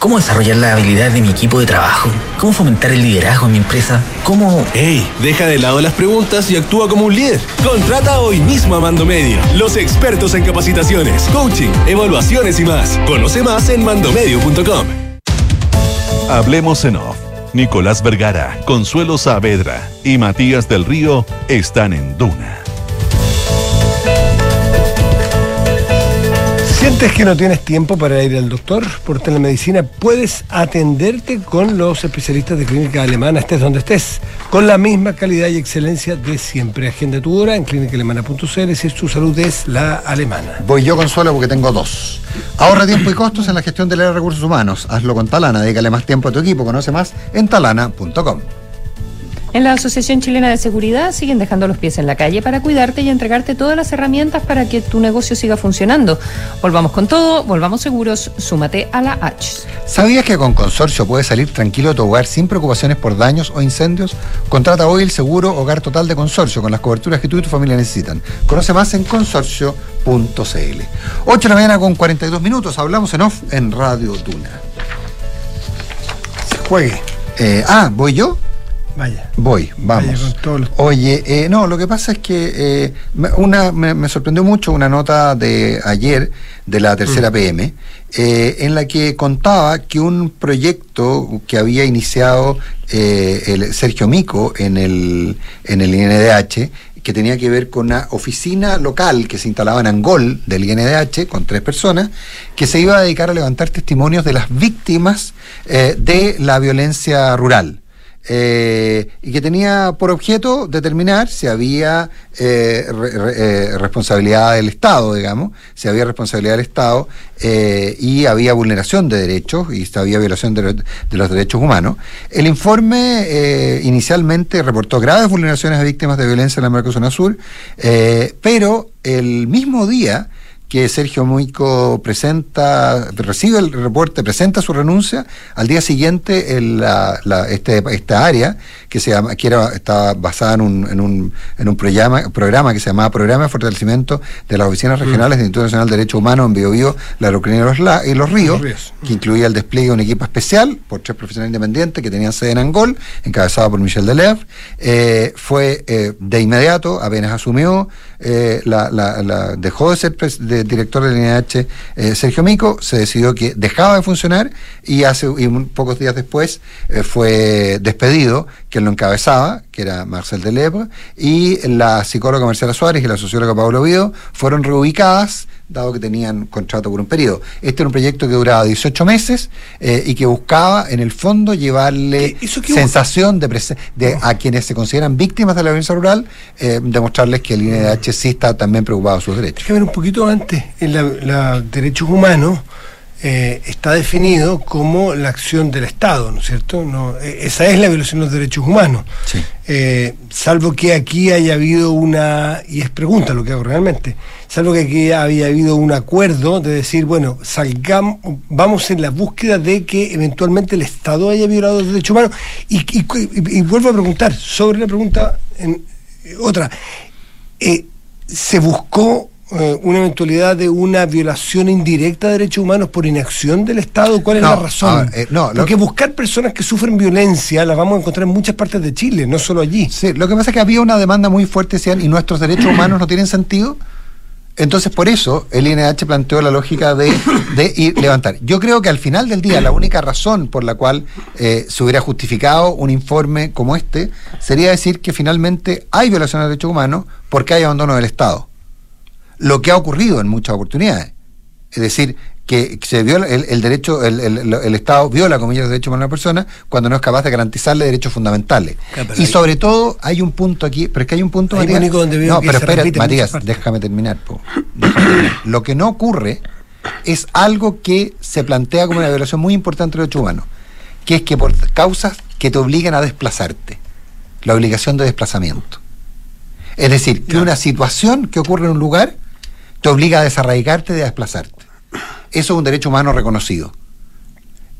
¿Cómo desarrollar las habilidades de mi equipo de trabajo? ¿Cómo fomentar el liderazgo en mi empresa? ¿Cómo...? ¡Ey! Deja de lado las preguntas y actúa como un líder. Contrata hoy mismo a Mando Medio, los expertos en capacitaciones, coaching, evaluaciones y más. Conoce más en mandomedio.com. Hablemos en off. Nicolás Vergara, Consuelo Saavedra y Matías del Río están en Duna. ¿Sientes que no tienes tiempo para ir al doctor por telemedicina? Puedes atenderte con los especialistas de clínica alemana, estés donde estés, con la misma calidad y excelencia de siempre. Agenda tu hora en clínicaalemana.cl si tu salud es la alemana. Voy yo, Consuelo, porque tengo dos. Ahorra tiempo y costos en la gestión del área de recursos humanos. Hazlo con Talana, dedícale más tiempo a tu equipo. Conoce más en talana.com. En la Asociación Chilena de Seguridad siguen dejando los pies en la calle para cuidarte y entregarte todas las herramientas para que tu negocio siga funcionando. Volvamos con todo, volvamos seguros, súmate a la H. ¿Sabías que con Consorcio puedes salir tranquilo de tu hogar sin preocupaciones por daños o incendios? Contrata hoy el seguro Hogar Total de Consorcio con las coberturas que tú y tu familia necesitan. Conoce más en consorcio.cl. 8 de la mañana con 42 minutos. Hablamos en off en Radio Tuna. Juegue. Eh, ah, ¿voy yo? Vaya. Voy, vamos. Vaya los- Oye, eh, no, lo que pasa es que eh, me- una, me, me sorprendió mucho una nota de ayer de la tercera Mm. PM, eh, en la que contaba que un proyecto que había iniciado eh, el Sergio Mico en el, en el INDH, que tenía que ver con una oficina local que se instalaba en Angol del INDH, con tres personas, que se iba a dedicar a levantar testimonios de las víctimas eh, de la violencia rural eh, y que tenía por objeto determinar si había eh, eh, responsabilidad del Estado, digamos, si había responsabilidad del Estado y había vulneración de derechos y si había violación de, lo- de los derechos humanos. El informe inicialmente reportó graves vulneraciones a víctimas de violencia en la Mercosur Sur, pero el mismo día que Sergio Muico presenta, recibe el reporte, presenta su renuncia, al día siguiente el- la- la- este, esta área, que se llama, que era, estaba basada en un, en un, en un programa, programa que se llamaba Programa de Fortalecimiento de las Oficinas Regionales del Instituto Nacional de Derechos Humanos en Biobío, La Araucanía y y los Ríos, Los Ríos. que incluía el despliegue de un equipo especial por tres profesionales independientes que tenían sede en Angol, encabezado por Michel Deleuze. Eh, fue eh, de inmediato, apenas asumió, eh, la, la- la- dejó de ser pres- de director del INH eh, Sergio Mico, se decidió que dejaba de funcionar y hace pocos días después eh, fue despedido, quien lo encabezaba, que era Marcel Deleuze, y la psicóloga Marcela Suárez y la socióloga Pablo Vido fueron reubicadas dado que tenían contrato por un periodo. Este era un proyecto que duraba 18 meses eh, y que buscaba, en el fondo, llevarle ¿Eso qué sensación de, de a quienes se consideran víctimas de la violencia rural, eh, demostrarles que el INDH sí está también preocupado de sus derechos. Déjame ver un poquito antes, en la derechos humanos, eh, está definido como la acción del Estado, ¿no es cierto? No, eh, esa es la violación de los derechos humanos. Eh, salvo que aquí haya habido una, y es pregunta lo que hago realmente, salvo que aquí haya habido un acuerdo de decir, bueno, salgamos, vamos en la búsqueda de que eventualmente el Estado haya violado los derechos humanos. Y, y- y- y vuelvo a preguntar sobre la pregunta en, eh, otra. Eh, ¿Se buscó eh, una eventualidad de una violación indirecta de derechos humanos por inacción del Estado? ¿Cuál es No, la razón? ver, eh, no, lo- Porque buscar personas que sufren violencia las vamos a encontrar en muchas partes de Chile, no solo allí. Sí, lo que pasa es que había una demanda muy fuerte, decían, y nuestros derechos humanos no tienen sentido. Entonces, por eso, el INH planteó la lógica de, de ir levantar. Yo creo que al final del día, la única razón por la cual eh, se hubiera justificado un informe como este sería decir que finalmente hay violaciones de derechos humanos porque hay abandono del Estado. Lo que ha ocurrido en muchas oportunidades. Es decir, que se viola el, el derecho, el, el- el Estado viola, comillas, los derechos humanos de una persona cuando no es capaz de garantizarle derechos fundamentales. Pero y sobre todo, hay un punto aquí, pero es que hay un punto, Ahí, Matías. Donde no, que pero espera, Matías, terminar. Déjame terminar. Lo que no ocurre es algo que se plantea como una violación muy importante de los derechos humanos, que es que por causas que te obligan a desplazarte, la obligación de desplazamiento. Es decir, que una situación que ocurre en un lugar te obliga a desarraigarte y a desplazarte. Eso es un derecho humano reconocido.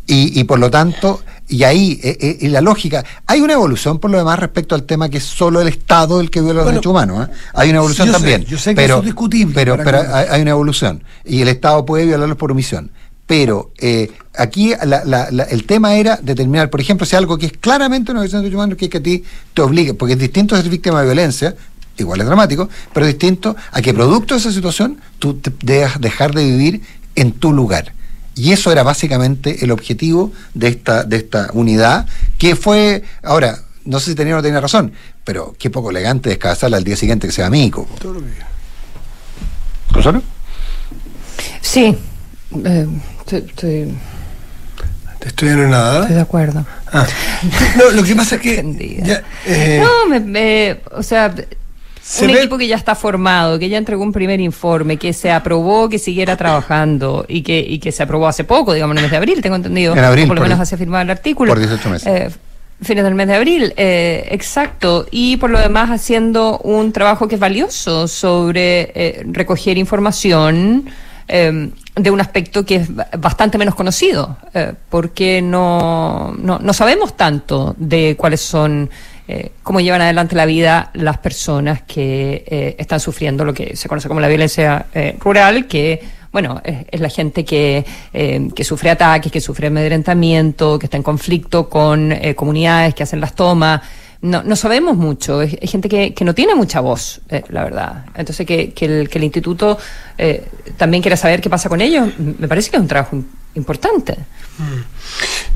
Y, y por lo tanto, y ahí, eh, y la lógica, hay una evolución por lo demás respecto al tema que es solo el Estado el que viola los derechos humanos. ¿eh? Hay una evolución yo sé, también. yo sé que pero, eso es discutible, Pero, pero que- hay, hay una evolución. Y el Estado puede violarlos por omisión. Pero eh, aquí la- la- la- el tema era determinar, por ejemplo, si algo que es claramente una violación de derechos humanos, que es que a ti te obligue, porque es distinto ser víctima de violencia, igual es dramático, pero distinto a que producto de esa situación tú te debas dejar de vivir en tu lugar. Y eso era básicamente el objetivo de esta, de esta unidad, que fue, ahora, no sé si tenía o no tenía razón, pero qué poco elegante descansarla al día siguiente que sea amigo. ¿Consuelo? Sí. eh, estoy, estoy- en nada. estoy de acuerdo. No, lo que pasa es que. ya, eh, No, me, me- o sea, Se un ve- equipo que ya está formado, que ya entregó un primer informe, que se aprobó que siguiera trabajando y que, y que se aprobó hace poco, digamos en el mes de abril, tengo entendido. En abril, o por lo menos hace firmado el artículo. por 18 meses. Eh, fines del mes de abril, eh, exacto. Y por lo demás haciendo un trabajo que es valioso sobre eh, recoger información eh, de un aspecto que es ba- bastante menos conocido, eh, porque no, no, no sabemos tanto de cuáles son, eh, cómo llevan adelante la vida las personas que eh, están sufriendo lo que se conoce como la violencia eh, rural, que bueno, es, es la gente que, eh, que sufre ataques, que sufre amedrentamiento, que está en conflicto con eh, comunidades que hacen las tomas. No, no sabemos mucho, es, es gente que, que no tiene mucha voz, eh, la verdad. Entonces, que, que, el, que el instituto eh, también quiera saber qué pasa con ellos, me parece que es un trabajo importante.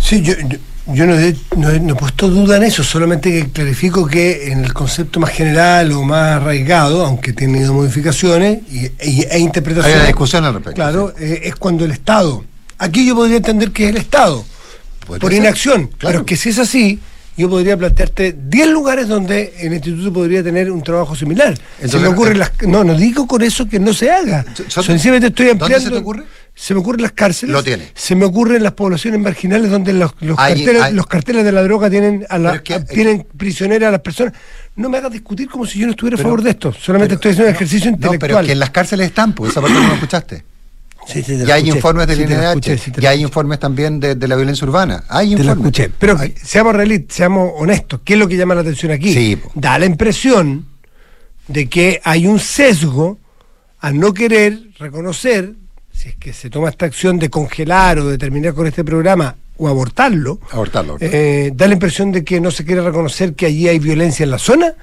Sí, yo, yo, yo no, he, no he- no he puesto duda en eso, solamente que clarifico que en el concepto más general o más arraigado, aunque ha tenido modificaciones y, y- e interpretaciones. Hay una discusión al respecto, Claro, eh, es cuando el Estado. Aquí yo podría entender que es el Estado, por ser, inacción. claro. Pero que si es así, yo podría plantearte 10 lugares donde el instituto podría tener un trabajo similar. se Entonces, me ocurre eh, las. No, no digo con eso que no se haga. yo- Sencillamente estoy ¿Dónde ampliando. se te ocurre? Se me ocurren las cárceles. Lo tiene. Se me ocurren las poblaciones marginales donde los, los Hay- carteles, hay- los carteles de la droga tienen a la, Pero es que- a- tienen prisioneras a las personas. No me hagas discutir como si yo no estuviera a Pero- favor de esto. Solamente estoy haciendo un ejercicio No, intelectual. pero es que en las cárceles están, pues esa parte no lo escuchaste. Sí, sí, te la ya hay escuché. informes del Sí, te la INH, escuché, sí, te la ya hay informes también de, de la violencia urbana. Hay Te informes. escuché. Pero seamos realistas, seamos honestos. ¿Qué es lo que llama la atención aquí? Sí. Da la impresión de que hay un sesgo al no querer reconocer, si es que se toma esta acción de congelar o de terminar con este programa o abortarlo, Abortarlo. abortarlo. eh, da la impresión de que no se quiere reconocer que allí hay violencia en la zona,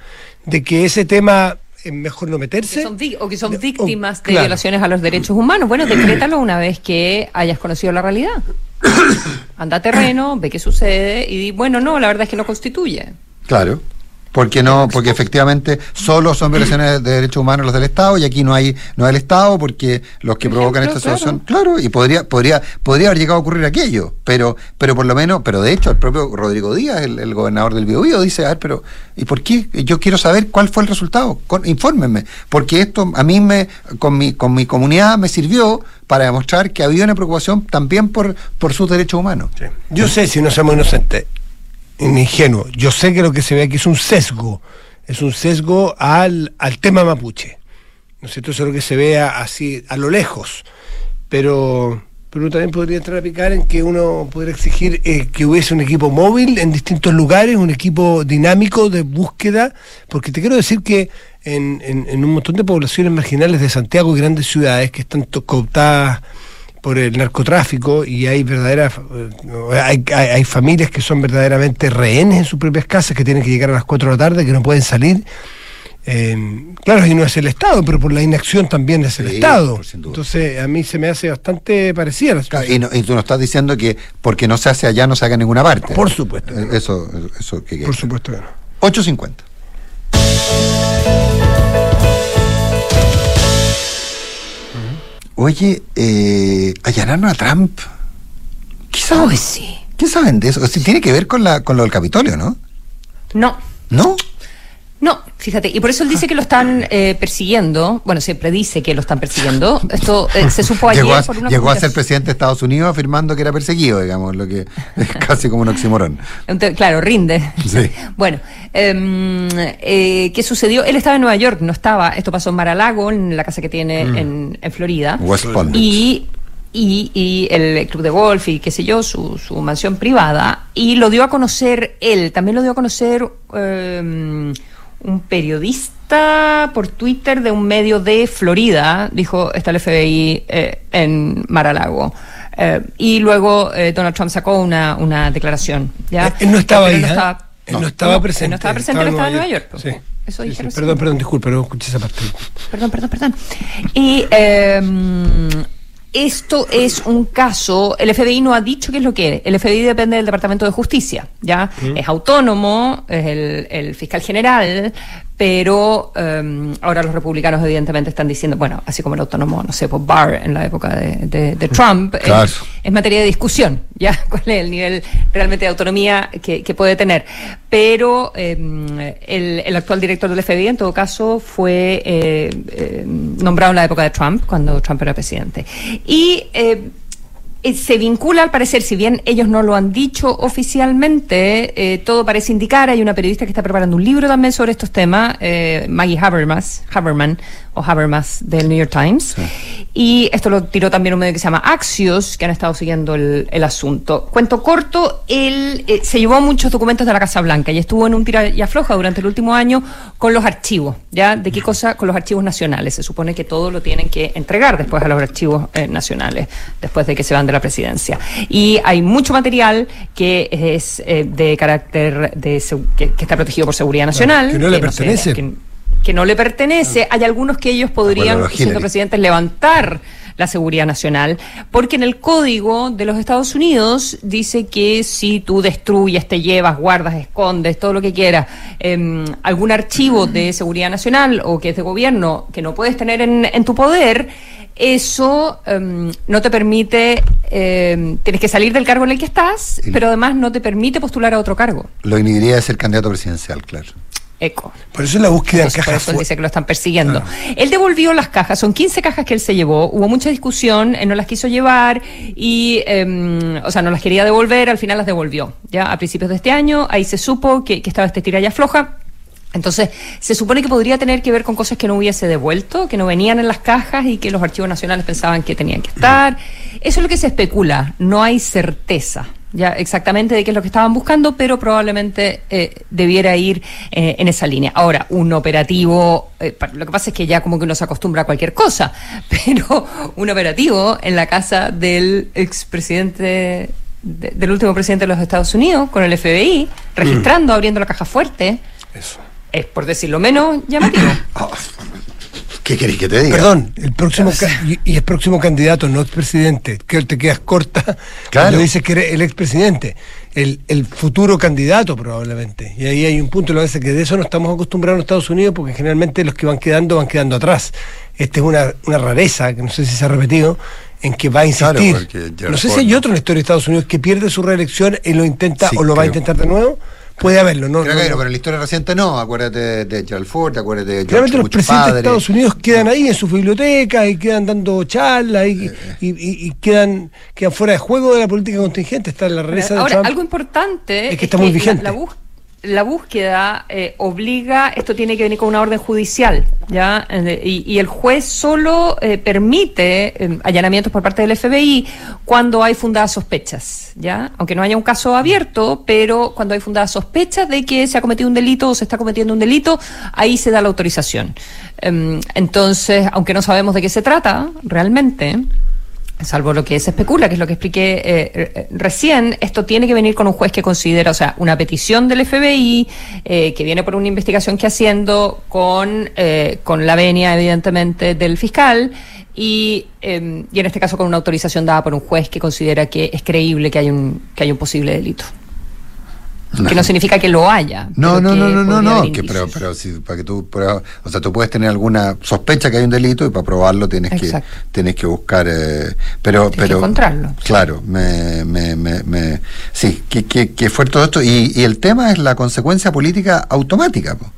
de que ese tema es mejor no Que meterse. son o que son o- víctimas de claro. violaciones a los derechos humanos. Bueno, decrétalo una vez que hayas conocido la realidad. Anda a terreno, ve qué sucede y di, bueno, no, la verdad es que no constituye. Claro. Porque no, porque efectivamente solo son violaciones de derechos humanos los del Estado y aquí no hay, no hay el Estado porque los que provocan esta situación, claro, y podría, podría, podría haber llegado a ocurrir aquello, pero, pero por lo menos, pero de hecho el propio Rodrigo Díaz, el, el gobernador del Biobío, dice, a ver, pero ¿y por qué? Yo quiero saber cuál fue el resultado, con, infórmenme, porque esto a mí me, con mi, con mi comunidad me sirvió para demostrar que había una preocupación también por, por sus derechos humanos. Yo sé, si no somos inocentes, ni ingenuos, yo sé que lo que se ve aquí es un sesgo, es un sesgo al, al tema mapuche. ¿No es cierto? Eso es lo que se ve así a lo lejos. Pero, pero también podría entrar a picar en que uno podría exigir eh, que hubiese un equipo móvil en distintos lugares, un equipo dinámico de búsqueda, porque te quiero decir que en, en- un montón de poblaciones marginales de Santiago y grandes ciudades que están cooptadas por el narcotráfico y hay verdaderas eh, hay, hay, hay familias que son verdaderamente rehenes en sus propias casas que tienen que llegar a las 4 de la tarde que no pueden salir Eh, claro y no es el Estado pero por la inacción también es el Sí, Estado entonces a mí se me hace bastante parecida la Claro, situación. y, no- y tú nos estás diciendo que porque no se hace allá no se haga en ninguna parte. Por supuesto. Eh, Eso, eso que por supuesto que no 8.50. Oye, eh, allanaron a Trump. ¿Qué saben? sí. ¿Qué saben de eso? O sea, tiene que ver con, la, con lo del Capitolio, ¿no? No, ¿No? No, fíjate, y por eso él dice que lo están eh, persiguiendo, bueno, siempre dice que lo están persiguiendo, esto eh, se supo ayer Llegó, a, por una llegó a ser presidente de Estados Unidos afirmando que era perseguido, digamos, lo que es casi como un oxímoron. Claro, rinde. Sí. Bueno, em, eh, ¿qué sucedió? Él estaba en Nueva York, no estaba, esto pasó en Mar-a-Lago, en la casa que tiene Mm. en, en Florida. West Palm Beach. Y, y, y el club de golf y qué sé yo, su, su mansión privada. Y lo dio a conocer él, también lo dio a conocer em, un periodista por Twitter de un medio de Florida, dijo, está el FBI eh, en Mar-a-Lago. Eh, y luego eh, Donald Trump sacó una, una declaración. ¿ya? Eh, él no estaba ahí, no ¿eh? estaba, Él no estaba presente, él no estaba presente, él en estaba en Nueva York. York. Sí. Eso Sí, Perdón, perdón, disculpe, no escuché esa parte. Perdón, perdón, perdón. Y eh, esto es un caso, el FBI no ha dicho qué es lo que es. El FBI depende del Departamento de Justicia, ¿ya? Mm. Es autónomo, es el, el fiscal general, pero eh, ahora los republicanos evidentemente están diciendo, bueno, así como el autónomo, no sé, pues Barr en la época de, de- de Trump, es- Claro. es, materia de discusión, ¿ya? ¿Cuál es el nivel realmente de autonomía que, que puede tener? Pero eh, el, el actual director del FBI, en todo caso, fue eh, eh, nombrado en la época de Trump, cuando Trump era presidente. Y eh, se vincula al parecer, si bien ellos no lo han dicho oficialmente, eh, todo parece indicar, hay una periodista que está preparando un libro también sobre estos temas, eh, Maggie Habermas, Haberman, o Habermas del New York Times, y esto lo tiró también un medio que se llama Axios, que han estado siguiendo el, el asunto. Cuento corto, él eh, se llevó muchos documentos de la Casa Blanca y estuvo en un tira y afloja durante el último año con los archivos, ¿ya? ¿De qué cosa? Con los archivos nacionales. Se supone que todo lo tienen que entregar después a los archivos eh, nacionales, después de que se van de la presidencia. Y hay mucho material que es eh, de carácter de que, que está protegido por seguridad nacional. que no le sé, pertenece. que, que no le pertenece. Hay algunos que ellos podrían, Acuérdalo, siendo presidentes, levantar la seguridad nacional, porque en el código de los Estados Unidos dice que si tú destruyes, te llevas, guardas, escondes, todo lo que quieras, em, algún archivo de seguridad nacional o que es de gobierno que no puedes tener en, en tu poder, eso em, no te permite, em, tienes que salir del cargo en el que estás, pero además no te permite postular a otro cargo. Lo inhibiría de ser candidato presidencial, claro. Eco. Por eso es la búsqueda en Entonces, por cajas eso él fu- dice que lo están persiguiendo. Él devolvió las cajas, son 15 cajas que él se llevó, hubo mucha discusión, él no las quiso llevar y, em, o sea, no las quería devolver, al final las devolvió. Ya a principios de este año, ahí se supo que, que estaba este tira y afloja. Entonces, se supone que podría tener que ver con cosas que no hubiese devuelto, que no venían en las cajas y que los archivos nacionales pensaban que tenían que estar. Eso es lo que se especula, no hay certeza ya exactamente de qué es lo que estaban buscando, pero probablemente eh, debiera ir eh, en esa línea. Ahora, un operativo, eh, lo que pasa es que ya como que uno se acostumbra a cualquier cosa, pero un operativo en la casa del expresidente, de- del último presidente de los Estados Unidos, con el FBI, registrando, abriendo la caja fuerte, es por decirlo menos llamativo. ¿Qué querés que te diga? Perdón, el próximo y, y es próximo candidato, no expresidente, que te quedas corta cuando dices que eres el expresidente. el, el futuro candidato probablemente. Y ahí hay un punto, lo que que de eso no estamos acostumbrados en Estados Unidos porque generalmente los que van quedando van quedando atrás. Esta es una, una rareza, que no sé si se ha repetido, en que va a Claro, insistir. no sé si hay otro en la historia de Estados Unidos que pierde su reelección y lo intenta Sí, o lo va a intentar de nuevo. Puede haberlo, ¿no? Creo no- que no, pero en la historia reciente no. Acuérdate de, de Gerald Ford, acuérdate de George Realmente los presidentes padre. de Estados Unidos quedan ahí en sus bibliotecas y quedan dando charlas y, y- y- y quedan, quedan fuera de juego de la política contingente. Está la rareza de Ahora, Trump. algo importante Es que está muy la- vigente. La, bús- la búsqueda eh, obliga, esto tiene que venir con una orden judicial, ¿ya? Y, el juez solo eh, permite eh, allanamientos por parte del FBI cuando hay fundadas sospechas, ¿ya? Aunque no haya un caso abierto, pero cuando hay fundadas sospechas de que se ha cometido un delito o se está cometiendo un delito, ahí se da la autorización. Em, entonces, aunque no sabemos de qué se trata realmente, salvo lo que se especula, que es lo que expliqué eh, recién, esto tiene que venir con un juez que considera, o sea, una petición del FBI, eh, que viene por una investigación que haciendo con, eh, con la venia, evidentemente, del fiscal, y, eh, y en este caso con una autorización dada por un juez que considera que es creíble que hay un, que hay un posible delito. Que no significa que lo haya. No, no, no, no, no, no, que, pero, pero si, para que tú pruebas, o sea, tú puedes tener alguna sospecha que hay un delito y para probarlo tienes que tienes que buscar, eh, pero, Tienes que pero, encontrarlo. claro, me, me, me, me- sí, que, que, que fue todo esto y, y el tema es la consecuencia política automática, po.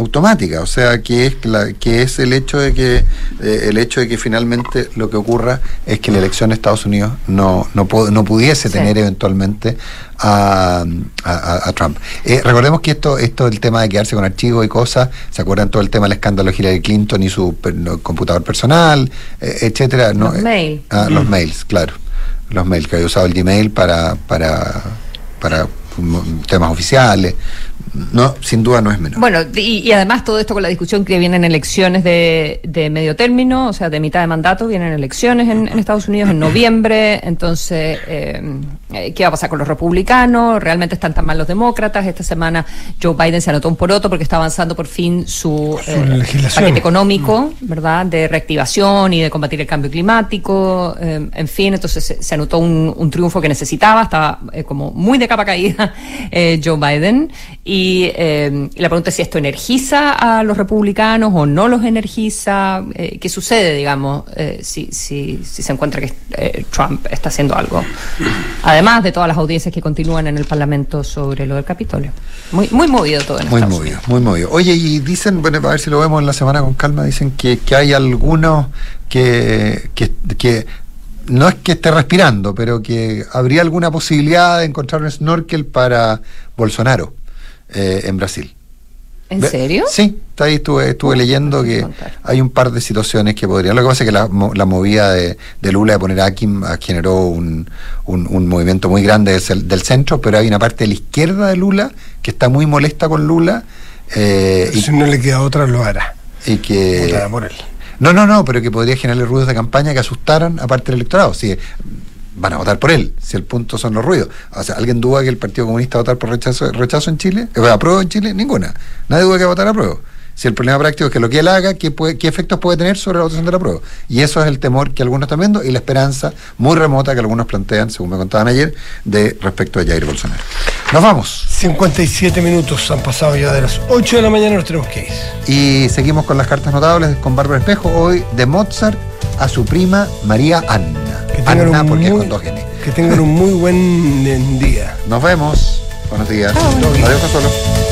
Automática, o sea, que es la, que es el hecho de que eh, el hecho de que finalmente lo que ocurra es que la elección de Estados Unidos no no, no pudiese Sí. tener eventualmente a, a- a- a Trump. Eh, recordemos que esto esto el tema de quedarse con archivos y cosas, se acuerdan todo el tema del escándalo de Hillary Clinton y su per- no, computador personal, eh, etcétera, no, Los mail. ah, los mails, claro. Los mails que había usado el Gmail para para para mm, temas oficiales. No, sin duda no es menor. Bueno, y, y además todo esto con la discusión que vienen elecciones de, de medio término, o sea, de mitad de mandato, vienen elecciones en, en Estados Unidos en noviembre, entonces, eh, eh, ¿qué va a pasar con los republicanos? ¿Realmente están tan mal los demócratas? Esta semana Joe Biden se anotó un poroto porque está avanzando por fin su, eh, legislación. paquete económico, ¿verdad? De reactivación y de combatir el cambio climático, eh, en fin, entonces se, se anotó un, un triunfo que necesitaba, estaba eh, como muy de capa caída eh, Joe Biden. Y, eh, y la pregunta es si esto energiza a los republicanos o no los energiza. Eh, ¿Qué sucede, digamos, eh, si, si, si se encuentra que eh, Trump está haciendo algo? Además de todas las audiencias que continúan en el Parlamento sobre lo del Capitolio. Muy, muy movido todo en Muy Estados movido, muy movido. Oye, y dicen, bueno, a ver si lo vemos en la semana con calma, dicen que, que hay algunos que, que, que no es que esté respirando, pero que habría alguna posibilidad de encontrar un snorkel para Bolsonaro eh, en Brasil. ¿En serio? Sí, está ahí estuve, estuve leyendo que hay un par de situaciones que podrían. Lo que pasa es que la, mo- la movida de, de Lula de poner a Akin ah, generó un, un- un movimiento muy grande del, centro, pero hay una parte de la izquierda de Lula que está muy molesta con Lula. eh, y, Si no le queda otra, lo hará. y que. Por él. No, no, no, pero que podría generarle ruidos de campaña que asustaran a parte del electorado. Si van a votar por él, si el punto son los ruidos. O sea, ¿alguien duda que el Partido Comunista va a votar por rechazo, rechazo en Chile? ¿Eh, ¿Apruebo en Chile? Ninguna. Nadie duda que va a votar a prueba. Si el problema práctico es que lo que él haga, ¿qué, puede- qué efectos puede tener sobre la votación de la prueba? Y eso es el temor que algunos están viendo y la esperanza muy remota que algunos plantean, según me contaban ayer, de respecto a Jair Bolsonaro. Nos vamos. 57 minutos han pasado ya de las 8 de la mañana, nos tenemos que ir. Y seguimos con las cartas notables con Bárbara Espejo, hoy de Mozart a su prima María Anna. Que Anna un porque es con dos N. Que tengan un muy buen día. Nos vemos. Buenos días. Adiós, Consuelo.